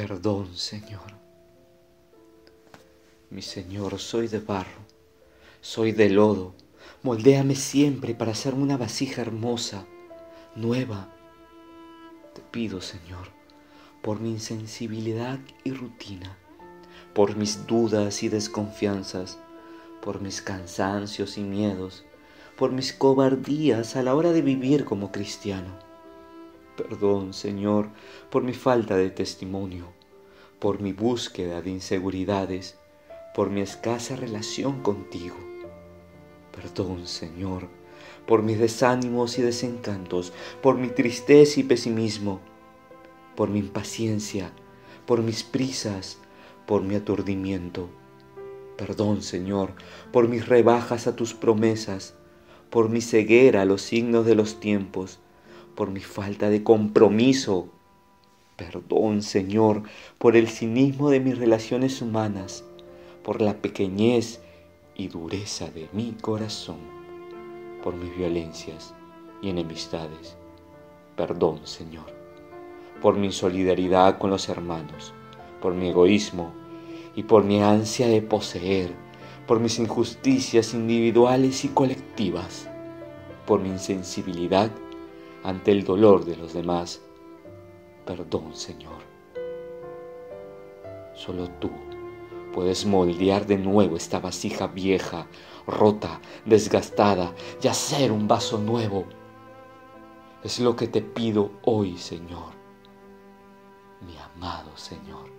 Perdón, Señor. Mi Señor, soy de barro, soy de lodo. Moldéame siempre para hacerme una vasija hermosa, nueva. Te pido, Señor, por mi insensibilidad y rutina, por mis dudas y desconfianzas, por mis cansancios y miedos, por mis cobardías a la hora de vivir como cristiano. Perdón, Señor, por mi falta de testimonio, por mi búsqueda de inseguridades, por mi escasa relación contigo. Perdón, Señor, por mis desánimos y desencantos, por mi tristeza y pesimismo, por mi impaciencia, por mis prisas, por mi aturdimiento. Perdón, Señor, por mis rebajas a tus promesas, por mi ceguera a los signos de los tiempos, por mi falta de compromiso. Perdón, Señor, por el cinismo de mis relaciones humanas, por la pequeñez y dureza de mi corazón, por mis violencias y enemistades. Perdón, Señor, por mi insolidaridad con los hermanos, por mi egoísmo y por mi ansia de poseer por mis injusticias individuales y colectivas, por mi insensibilidad ante el dolor de los demás. Perdón, Señor. Solo tú puedes moldear de nuevo esta vasija vieja, rota, desgastada y hacer un vaso nuevo. Es lo que te pido hoy, Señor, mi amado Señor.